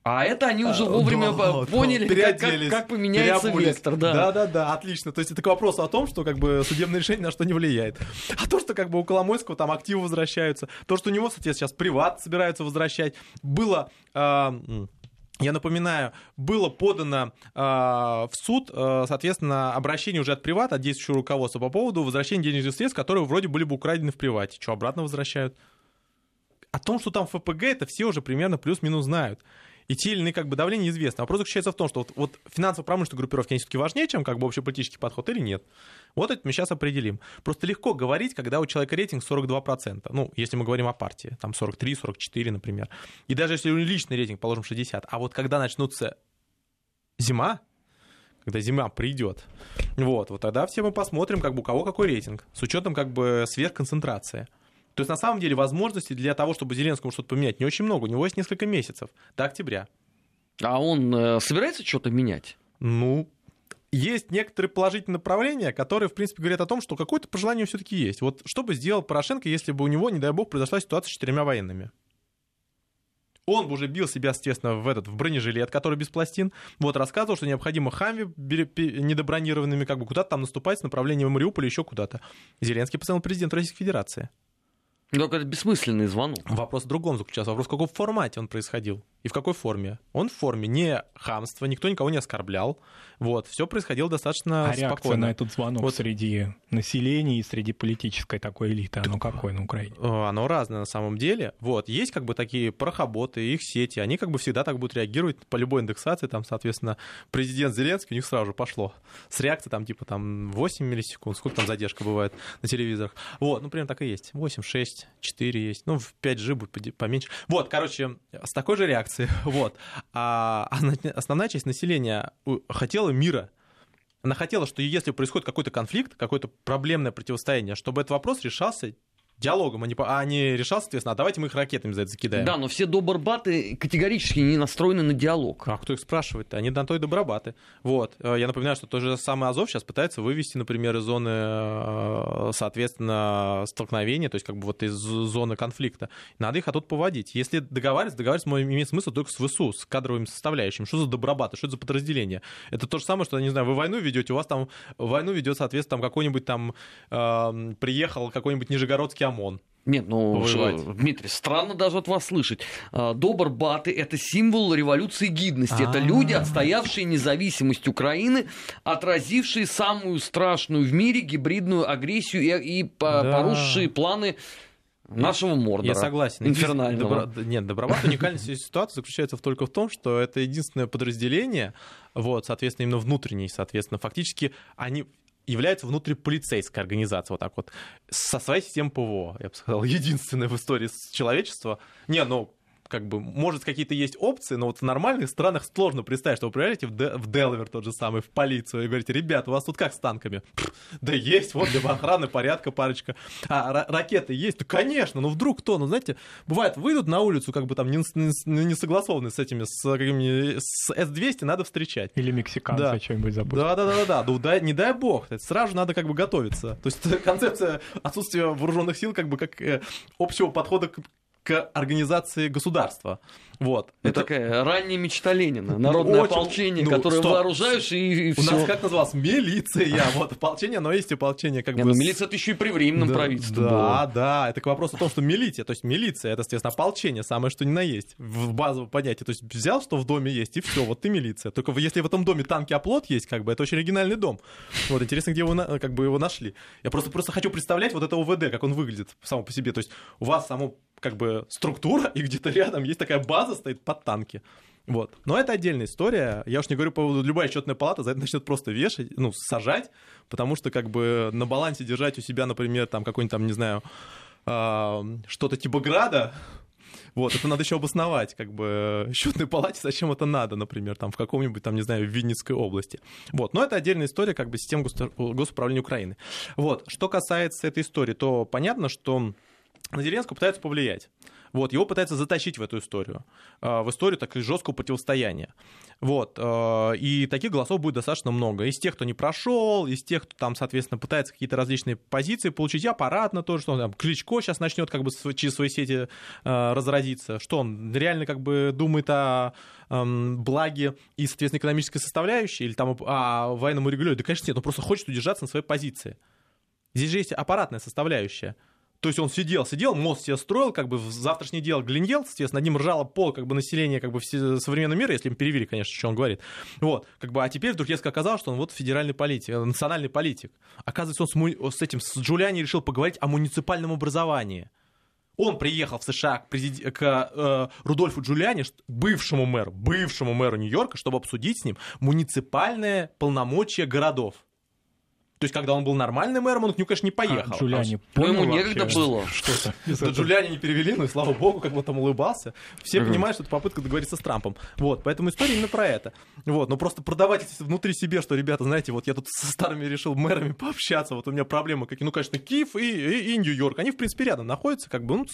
А это они уже а, вовремя да, поняли, да, как, как, как поменяется вектор. Да. да, да, да, отлично. То есть это к вопросу о том, что как бы судебное решение на что не влияет. А то, что как бы у Коломойского там активы возвращаются, то, что у него, кстати, сейчас приват собираются возвращать, было... Э, я напоминаю, было подано э, в суд, э, соответственно, обращение уже от привата, от действующего руководства по поводу возвращения денежных средств, которые вроде были бы украдены в привате. Что, обратно возвращают? О том, что там ФПГ, это все уже примерно плюс-минус знают и те или как бы давления известны. Вопрос заключается в том, что вот, вот финансово-промышленные группировки, они все-таки важнее, чем как бы общеполитический подход или нет. Вот это мы сейчас определим. Просто легко говорить, когда у человека рейтинг 42%. Ну, если мы говорим о партии, там 43, 44, например. И даже если у него личный рейтинг, положим, 60. А вот когда начнутся зима, когда зима придет. Вот, вот тогда все мы посмотрим, как бы у кого какой рейтинг, с учетом как бы сверхконцентрации. То есть, на самом деле, возможностей для того, чтобы Зеленскому что-то поменять, не очень много. У него есть несколько месяцев до октября. А он э, собирается что-то менять? Ну, есть некоторые положительные направления, которые, в принципе, говорят о том, что какое-то пожелание все-таки есть. Вот что бы сделал Порошенко, если бы у него, не дай бог, произошла ситуация с четырьмя военными? Он бы уже бил себя, естественно, в этот в бронежилет, который без пластин. Вот, рассказывал, что необходимо Хамви недобронированными как бы куда-то там наступать с направлением Мариуполя еще куда-то. Зеленский постоянно президент Российской Федерации. Только это бессмысленный звонок. Вопрос в другом заключался. Вопрос, в каком формате он происходил и в какой форме. Он в форме не хамства, никто никого не оскорблял. Вот, все происходило достаточно а спокойно. реакция на этот звонок вот. среди населения и среди политической такой элиты, оно какое на Украине? Э, оно разное на самом деле. Вот, есть как бы такие порохоботы, их сети, они как бы всегда так будут реагировать по любой индексации, там, соответственно, президент Зеленский, у них сразу же пошло. С реакцией там типа там 8 миллисекунд, сколько там задержка бывает на телевизорах. Вот, ну, примерно так и есть. 8, 6, 4 есть. Ну, в 5G будет поменьше. Вот, короче, с такой же реакцией реакции. Вот. А основная часть населения хотела мира. Она хотела, что если происходит какой-то конфликт, какое-то проблемное противостояние, чтобы этот вопрос решался диалогом, а не, а не решал, соответственно, а давайте мы их ракетами за это закидаем. Да, но все добрбаты категорически не настроены на диалог. А кто их спрашивает-то? Они на то и добробаты. Вот. Э, я напоминаю, что тот же самый Азов сейчас пытается вывести, например, из зоны, э, соответственно, столкновения, то есть как бы вот из зоны конфликта. Надо их оттуда поводить. Если договариваться, договариваться имеет смысл только с ВСУ, с кадровыми составляющими. Что за добробаты, что это за подразделение? Это то же самое, что, не знаю, вы войну ведете, у вас там войну ведет, соответственно, там какой-нибудь там э, приехал какой-нибудь нижегородский ОМОН. Нет, ну, что, Дмитрий, странно даже от вас слышать. А, Добр-баты – это символ революции гидности. Это люди, отстоявшие независимость Украины, отразившие самую страшную в мире гибридную агрессию и, и порушившие планы нашего Мордора. Я согласен. Инфернального. Добро... Нет, Добробат уникальность ситуации заключается только в том, что это единственное подразделение, вот, соответственно, именно внутреннее, соответственно, фактически они является внутриполицейской организацией, вот так вот, со своей системой ПВО, я бы сказал, единственная в истории человечества. Не, ну, как бы, может, какие-то есть опции, но вот в нормальных странах сложно представить, что вы приезжаете в, Де- в Делавер тот же самый, в полицию, и говорите, ребят, у вас тут как с танками? да есть, вот для охраны порядка парочка. А ра- ракеты есть? Да, конечно, ну вдруг кто? Ну, знаете, бывает, выйдут на улицу, как бы там не, не, не согласованные с этими, с, какими, с С-200, надо встречать. Или мексиканцы да. что-нибудь запустят. Да-да-да, ну дай, не дай бог, сразу надо как бы готовиться. То есть концепция отсутствия вооруженных сил как бы как э, общего подхода к к организации государства. Вот. Ну, это такая ранняя мечта Ленина. Народное Очень... ополчение, ну, которое стоп. вооружаешь и, и У нас как называлось? Милиция. Вот ополчение, но есть ополчение. Как Не, бы... ну, милиция это еще и при временном да, правительстве Да, было. да. Это к вопросу о том, что милиция, то есть милиция, это, соответственно, ополчение, самое что ни на есть, в базовом понятии. То есть взял, что в доме есть, и все, вот ты милиция. Только если в этом доме танки оплот есть, как бы, это очень оригинальный дом. Вот, интересно, где вы как бы его нашли. Я просто, просто хочу представлять вот это ОВД, как он выглядит само по себе. То есть у вас само как бы структура, и где-то рядом есть такая база, стоит под танки. Вот. Но это отдельная история. Я уж не говорю по поводу любая счетная палата за это начнет просто вешать, ну, сажать, потому что как бы на балансе держать у себя, например, там какой-нибудь там, не знаю, э, что-то типа града, вот, это надо еще обосновать, как бы, счетной палате, зачем это надо, например, там, в каком-нибудь, там, не знаю, Винницкой области. Вот, но это отдельная история, как бы, систем госуправления Украины. Вот, что касается этой истории, то понятно, что на Зеленского пытаются повлиять. Вот, его пытаются затащить в эту историю, а, в историю так жесткого противостояния. Вот, а, и таких голосов будет достаточно много. Из тех, кто не прошел, из тех, кто там, соответственно, пытается какие-то различные позиции получить, аппаратно тоже, что он там, Кличко сейчас начнет как бы через свои сети а, разразиться, что он реально как бы думает о благе и, соответственно, экономической составляющей или там о военном урегулировании. Да, конечно, нет, он просто хочет удержаться на своей позиции. Здесь же есть аппаратная составляющая. То есть он сидел, сидел, мост себе строил, как бы в завтрашний дел глядел, естественно, над ним ржало пол, как бы население как бы современного мира, если им перевели, конечно, что он говорит. Вот, как бы, а теперь вдруг резко оказалось, что он вот федеральный политик, э, национальный политик. Оказывается, он с, му... с этим, с Джулиани решил поговорить о муниципальном образовании. Он приехал в США к, президи... к э, Рудольфу Джулиани, бывшему мэру, бывшему мэру Нью-Йорка, чтобы обсудить с ним муниципальное полномочия городов. То есть, когда он был нормальным мэром, он к нему, конечно, не поехал. А Джулиани Ну, ему некогда вообще, было. Что-то. Да, Джулиани не перевели, ну и слава богу, как он там улыбался. Все понимают, что это попытка договориться с Трампом. Вот, поэтому история именно про это. Вот, но просто продавать внутри себе, что, ребята, знаете, вот я тут со старыми решил мэрами пообщаться, вот у меня проблемы какие. Ну, конечно, Киев и, и, и Нью-Йорк, они, в принципе, рядом находятся, как бы, ну,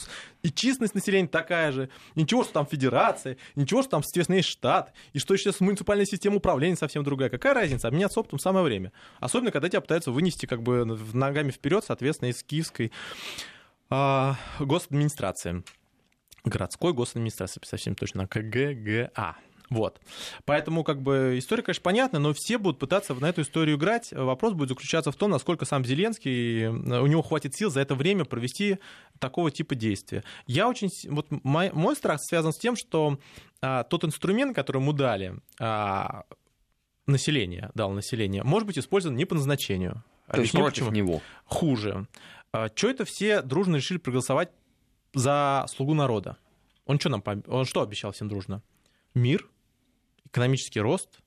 и численность населения такая же. Ничего, что там федерация, ничего, что там, соответственно, есть штат, и что сейчас муниципальная система управления совсем другая. Какая разница? Обменяться опытом самое время. Особенно, когда тебя пытаются вынести, как бы, ногами вперед, соответственно, из киевской а, госадминистрации. Городской госадминистрации, совсем точно, КГГА. Вот. Поэтому, как бы, история, конечно, понятна, но все будут пытаться на эту историю играть. Вопрос будет заключаться в том, насколько сам Зеленский, у него хватит сил за это время провести такого типа действия. Я очень... Вот мой, мой страх связан с тем, что а, тот инструмент, который ему дали, а, население, дал население, может быть использован не по назначению. То есть Объясню, против почему. него. Хуже. Что это все дружно решили проголосовать за слугу народа? Он что нам он что обещал всем дружно? Мир, экономический рост,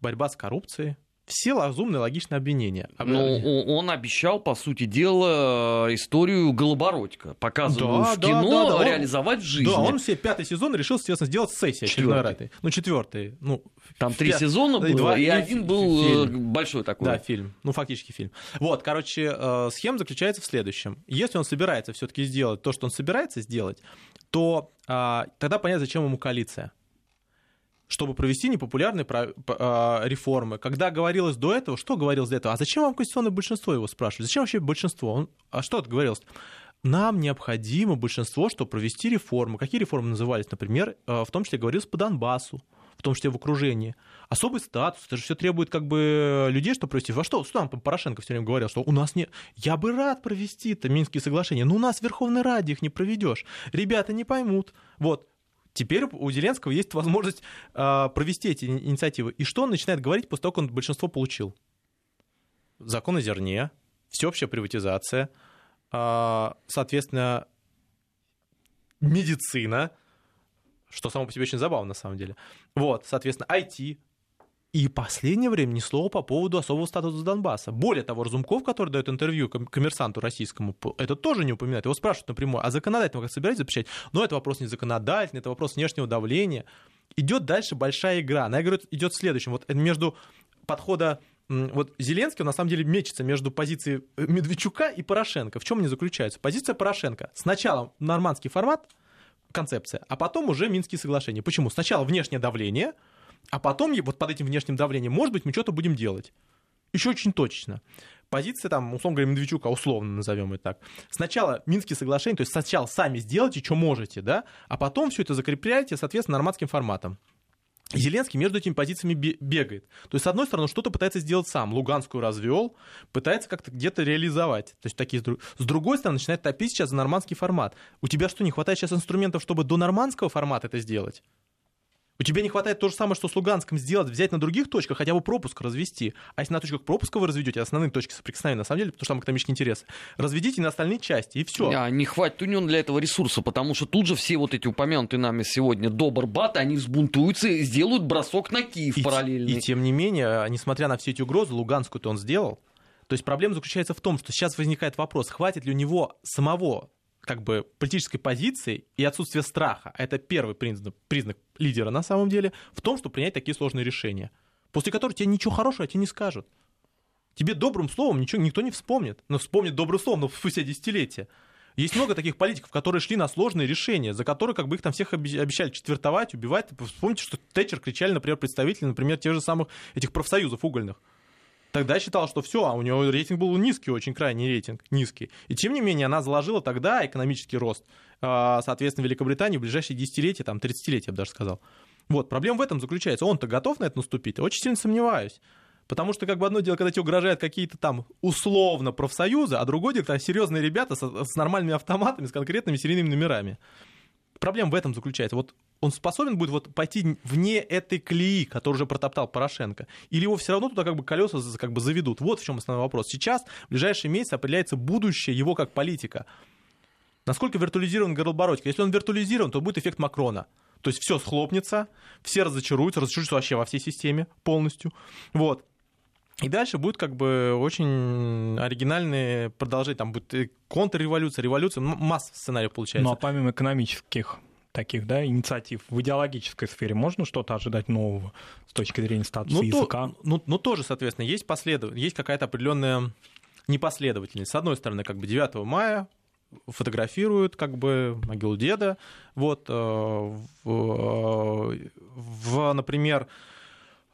борьба с коррупцией. Все разумные, логичные обвинения. Ну, Обвинения. о- он обещал, по сути дела, историю Голобородько, показанную Да, в да, кино, да, да, он- реализовать в жизни. Да, он все пятый сезон решил, естественно, сделать сессию Четвертый. Ну, четвертый. Ну, Там три пят- сезона было, два- и и один был э, фильм. большой такой. Да, фильм. Ну, фактически фильм. Вот, короче, э, схема заключается в следующем. Если он собирается все-таки сделать то, что он собирается сделать, то а, тогда понятно, зачем ему коалиция. Чтобы провести непопулярные а, реформы. Когда говорилось до этого, что говорилось до этого? А зачем вам конституционное большинство его спрашивают? Зачем вообще большинство? Он- а что это говорилось? Нам необходимо большинство, чтобы провести реформы. Какие реформы назывались? Например, э, в том числе говорилось по Донбассу, в том числе в окружении. Особый статус, это же все требует как бы людей, чтобы провести. Во что, что там Порошенко все время говорил, что у нас не... Я бы рад провести это Минские соглашения, но у нас в Верховной Раде их не проведешь. Ребята не поймут. Вот. Теперь у Зеленского есть возможность э, провести эти ини- инициативы. И что он начинает говорить после того, как он большинство получил? Закон о зерне, всеобщая приватизация, э, соответственно, медицина, что само по себе очень забавно на самом деле. Вот, соответственно, IT. И последнее время ни слова по поводу особого статуса Донбасса. Более того, Разумков, который дает интервью ком- коммерсанту российскому, это тоже не упоминает. Его спрашивают напрямую, а законодательно как собираетесь запрещать? Но это вопрос не законодательный, это вопрос внешнего давления. Идет дальше большая игра. Она игра идет в следующем. Вот между подхода вот Зеленский, он на самом деле мечется между позицией э, Медведчука и Порошенко. В чем они заключаются? Позиция Порошенко. Сначала нормандский формат, концепция, а потом уже Минские соглашения. Почему? Сначала внешнее давление, а потом вот под этим внешним давлением, может быть, мы что-то будем делать. Еще очень точно. Позиция там, условно говоря, Медведчука, условно назовем это так. Сначала Минские соглашения, то есть сначала сами сделайте, что можете, да, а потом все это закрепляйте, соответственно, нормандским форматом. Зеленский между этими позициями бе- бегает. То есть, с одной стороны, что-то пытается сделать сам. Луганскую развел, пытается как-то где-то реализовать. То есть, такие... С другой стороны, начинает топить сейчас за нормандский формат. У тебя что, не хватает сейчас инструментов, чтобы до нормандского формата это сделать? У тебя не хватает то же самое, что с Луганском сделать, взять на других точках, хотя бы пропуск развести. А если на точках пропуска вы разведете, основные точки соприкосновения, на самом деле, потому что там экономические интересы, разведите на остальные части, и все. А, не хватит у него для этого ресурса, потому что тут же все вот эти упомянутые нами сегодня Добр-Бат, они взбунтуются и сделают бросок на Киев И, параллельный. и тем не менее, несмотря на все эти угрозы, Луганскую-то он сделал. То есть проблема заключается в том, что сейчас возникает вопрос, хватит ли у него самого как бы политической позиции и отсутствие страха, это первый признак, признак лидера на самом деле, в том, чтобы принять такие сложные решения, после которых тебе ничего хорошего тебе не скажут. Тебе добрым словом ничего никто не вспомнит. Но вспомнит добрым словом, но спустя десятилетия. Есть много таких политиков, которые шли на сложные решения, за которые как бы их там всех обещали четвертовать, убивать. Вспомните, что Тэтчер кричали, например, представители, например, тех же самых этих профсоюзов угольных. Тогда считал, что все, а у него рейтинг был низкий, очень крайний рейтинг, низкий. И тем не менее, она заложила тогда экономический рост, а, соответственно, Великобритании в ближайшие десятилетия, там, 30-летия, я бы даже сказал. Вот, проблема в этом заключается. Он-то готов на это наступить? Очень сильно сомневаюсь. Потому что, как бы, одно дело, когда тебе угрожают какие-то там условно профсоюзы, а другое дело, когда серьезные ребята со- с нормальными автоматами, с конкретными серийными номерами. Проблема в этом заключается. Вот он способен будет вот пойти вне этой колеи, которую уже протоптал Порошенко, или его все равно туда как бы колеса как бы заведут. Вот в чем основной вопрос. Сейчас, в ближайшие месяцы, определяется будущее его как политика. Насколько виртуализирован Горлобородько? Если он виртуализирован, то будет эффект Макрона. То есть все схлопнется, все разочаруются, разочаруются вообще во всей системе полностью. Вот. И дальше будет как бы очень оригинальные продолжение, там будет контрреволюция, революция, масса сценариев получается. Ну а помимо экономических таких да, инициатив в идеологической сфере можно что-то ожидать нового с точки зрения статуса ну, языка? То, ну, ну, тоже, соответственно, есть, последов... есть какая-то определенная непоследовательность. С одной стороны, как бы 9 мая фотографируют как бы могилу деда. Вот, э, в, э, в, например,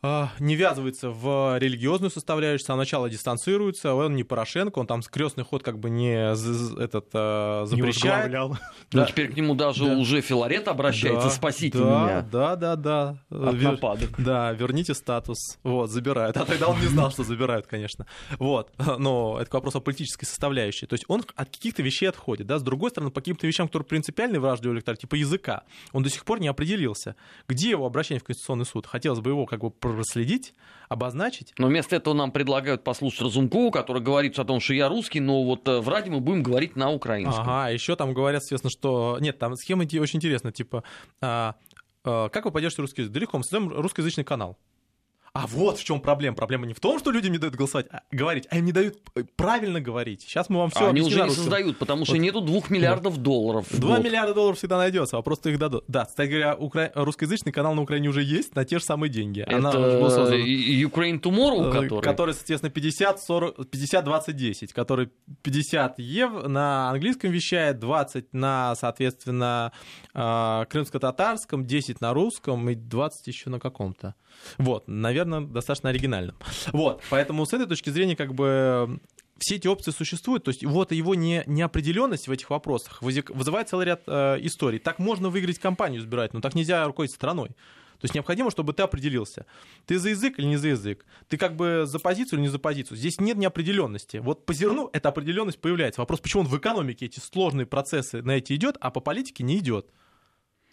не ввязывается в религиозную составляющую, с самого начала дистанцируется, он не Порошенко, он там крестный ход как бы не этот а, запрещает. Не да. Ну, теперь к нему даже да. уже Филарет обращается, да, спасите да, меня. Да, да, да. От Вер... нападок. Да, верните статус. Вот, забирают. А тогда он не знал, что забирают, конечно. Вот, но это вопрос о политической составляющей. То есть он от каких-то вещей отходит, да, с другой стороны, по каким-то вещам, которые принципиальны враждебные электорат, типа языка, он до сих пор не определился. Где его обращение в Конституционный суд? Хотелось бы его как бы проследить, обозначить. Но вместо этого нам предлагают послушать Разумкову, который говорит о том, что я русский, но вот э, в радио мы будем говорить на украинском. Ага, еще там говорят, естественно, что... Нет, там схема очень интересная, типа... А, а, как вы поддержите русский язык? Да легко, мы создаем русскоязычный канал. А вот в чем проблема. Проблема не в том, что людям не дают голосовать, а говорить, а им не дают э, правильно говорить. Сейчас мы вам все а Они уже не создают, потому что вот. нету двух миллиардов долларов. Два миллиарда долларов всегда найдется, вопрос их дадут. Да, кстати говоря, укра... русскоязычный канал на Украине уже есть на те же самые деньги. Это Она Ukraine Tomorrow, э, который? Который, соответственно, 50, 40, 50, 20, 10, который 50 ев на английском вещает, 20 на, соответственно, э, крымско-татарском, 10 на русском и 20 еще на каком-то. Вот, наверное, достаточно оригинальным. Вот, поэтому с этой точки зрения как бы все эти опции существуют, то есть вот его не, неопределенность в этих вопросах вызывает целый ряд э, историй. Так можно выиграть кампанию избирать, но так нельзя руководить страной. То есть необходимо, чтобы ты определился. Ты за язык или не за язык? Ты как бы за позицию или не за позицию? Здесь нет неопределенности. Вот по зерну эта определенность появляется. Вопрос, почему он в экономике эти сложные процессы на эти идет, а по политике не идет.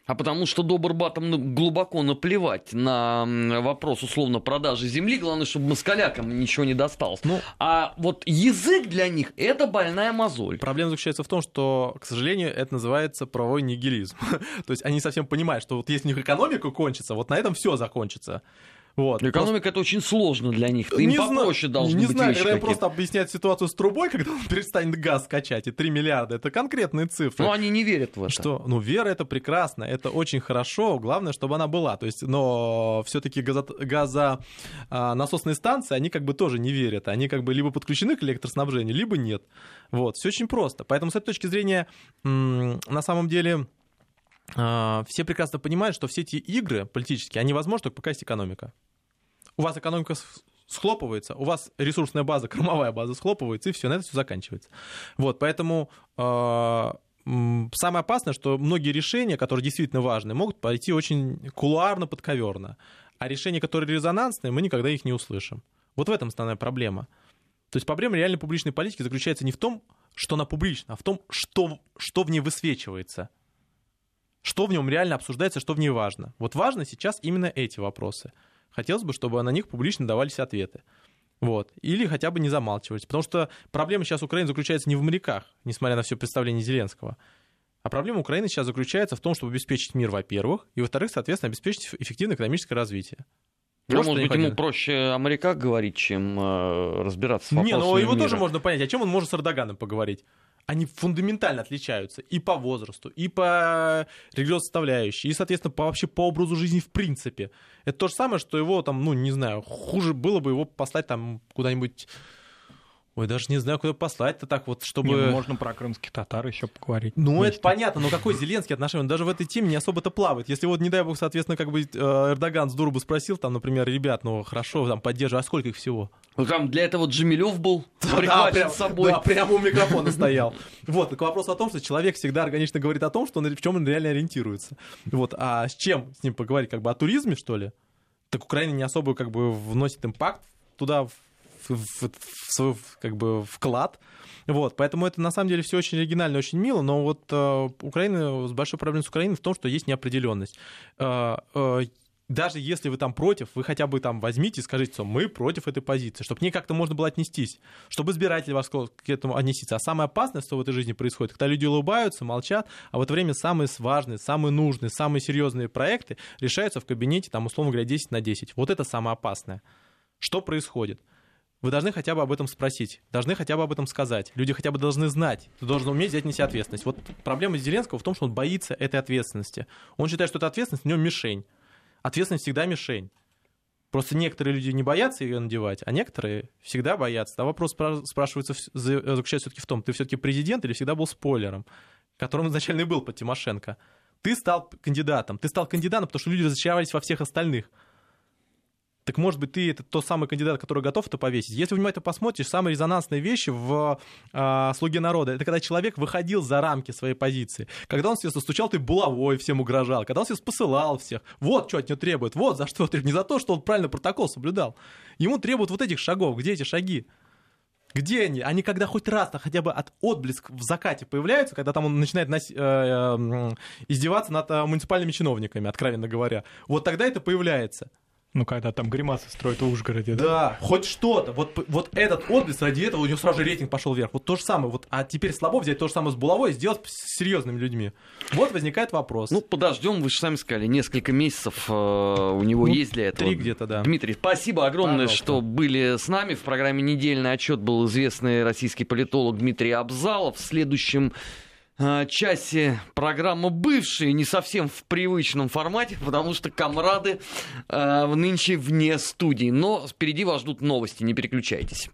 А потому что Добрбатам глубоко наплевать на вопрос условно продажи земли. Главное, чтобы москалякам ничего не досталось. Ну, а вот язык для них – это больная мозоль. Проблема заключается в том, что, к сожалению, это называется правовой нигилизм. То есть они совсем понимают, что вот если у них экономика кончится, вот на этом все закончится. Вот. Экономика просто... это очень сложно для них. Им не попроще зна... должны не быть знаю, когда им просто объяснять ситуацию с трубой, когда он перестанет газ качать, и 3 миллиарда, это конкретные цифры. Но они не верят в это. Что? Ну, вера это прекрасно, это очень хорошо, главное, чтобы она была. То есть, но все-таки газо... газонасосные станции, они как бы тоже не верят. Они как бы либо подключены к электроснабжению, либо нет. Вот, все очень просто. Поэтому с этой точки зрения, на самом деле, все прекрасно понимают, что все эти игры политические, они возможны только пока есть экономика. У вас экономика схлопывается, у вас ресурсная база, кормовая база схлопывается, и все, на это все заканчивается. Вот, поэтому э, самое опасное, что многие решения, которые действительно важны, могут пойти очень кулуарно, подковерно. А решения, которые резонансные, мы никогда их не услышим. Вот в этом основная проблема. То есть проблема реальной публичной политики заключается не в том, что она публична, а в том, что, что в ней высвечивается – что в нем реально обсуждается, что в ней важно. Вот важно сейчас именно эти вопросы. Хотелось бы, чтобы на них публично давались ответы. Вот. Или хотя бы не замалчивать. Потому что проблема сейчас Украины заключается не в моряках, несмотря на все представление Зеленского. А проблема Украины сейчас заключается в том, чтобы обеспечить мир, во-первых, и, во-вторых, соответственно, обеспечить эффективное экономическое развитие. Ну, может быть, ему проще о моряках говорить, чем э, разбираться с Не, ну его мира. тоже можно понять. О чем он может с Эрдоганом поговорить? Они фундаментально отличаются и по возрасту, и по религиозной составляющей, и, соответственно, по, вообще по образу жизни в принципе. Это то же самое, что его там, ну, не знаю, хуже было бы его послать там куда-нибудь Ой, даже не знаю, куда послать-то так вот, чтобы... Не, ну, можно про крымских татар еще поговорить. Ну, вместе. это понятно, но какой Зеленский отношение? Он даже в этой теме не особо-то плавает. Если вот, не дай бог, соответственно, как бы э, Эрдоган с дуру спросил, там, например, ребят, ну, хорошо, там, поддерживай, а сколько их всего? Ну, там для этого Джемилев был прихвачен с собой. Да, прямо у микрофона стоял. Вот, так вопрос о том, что человек всегда органично говорит о том, что он, в чем он реально ориентируется. Вот, а с чем с ним поговорить? Как бы о туризме, что ли? Так Украина не особо как бы вносит импакт туда, в, в, в свой как бы вклад. Вот, поэтому это на самом деле все очень оригинально, очень мило, но вот э, Украина, большой проблемой с Украиной в том, что есть неопределенность. Э, э, даже если вы там против, вы хотя бы там возьмите и скажите, что мы против этой позиции, чтобы к ней как-то можно было отнестись, чтобы избиратели вас к этому отнеситься. А самое опасное, что в этой жизни происходит, когда люди улыбаются, молчат, а в это время самые важные, самые нужные, самые серьезные проекты решаются в кабинете, там, условно говоря, 10 на 10. Вот это самое опасное. Что происходит? Вы должны хотя бы об этом спросить, должны хотя бы об этом сказать. Люди хотя бы должны знать, ты должен уметь взять на себя ответственность. Вот проблема Зеленского в том, что он боится этой ответственности. Он считает, что эта ответственность в нем мишень. Ответственность всегда мишень. Просто некоторые люди не боятся ее надевать, а некоторые всегда боятся. А вопрос спрашивается, заключается все-таки в том, ты все-таки президент или всегда был спойлером, которым изначально и был под Тимошенко. Ты стал кандидатом. Ты стал кандидатом, потому что люди разочаровались во всех остальных. Так может быть, ты это тот самый кандидат, который готов это повесить. Если внимательно посмотришь, самые резонансные вещи в э, «Слуге народа» — это когда человек выходил за рамки своей позиции. Когда он, естественно, стучал ты булавой, всем угрожал. Когда он, естественно, посылал всех. Вот что от него требует. Вот за что требует. Не за то, что он правильно протокол соблюдал. Ему требуют вот этих шагов. Где эти шаги? Где они? Они когда хоть раз -то хотя бы от отблеск в закате появляются, когда там он начинает нас, э, э, издеваться над э, муниципальными чиновниками, откровенно говоря. Вот тогда это появляется. Ну, когда там гримасы строят в Ужгороде, да? Да, хоть что-то. Вот, вот этот отблеск, ради этого у него сразу же рейтинг пошел вверх. Вот то же самое. Вот, а теперь слабо взять то же самое с булавой и сделать с серьезными людьми. Вот возникает вопрос. Ну, подождем, вы же сами сказали, несколько месяцев э, у него ну, есть для этого. Три где-то, да. Дмитрий, спасибо огромное, Пожалуйста. что были с нами. В программе «Недельный отчет» был известный российский политолог Дмитрий Абзалов. В следующем часе программа бывшие, не совсем в привычном формате, потому что комрады э, нынче вне студии. Но впереди вас ждут новости, не переключайтесь.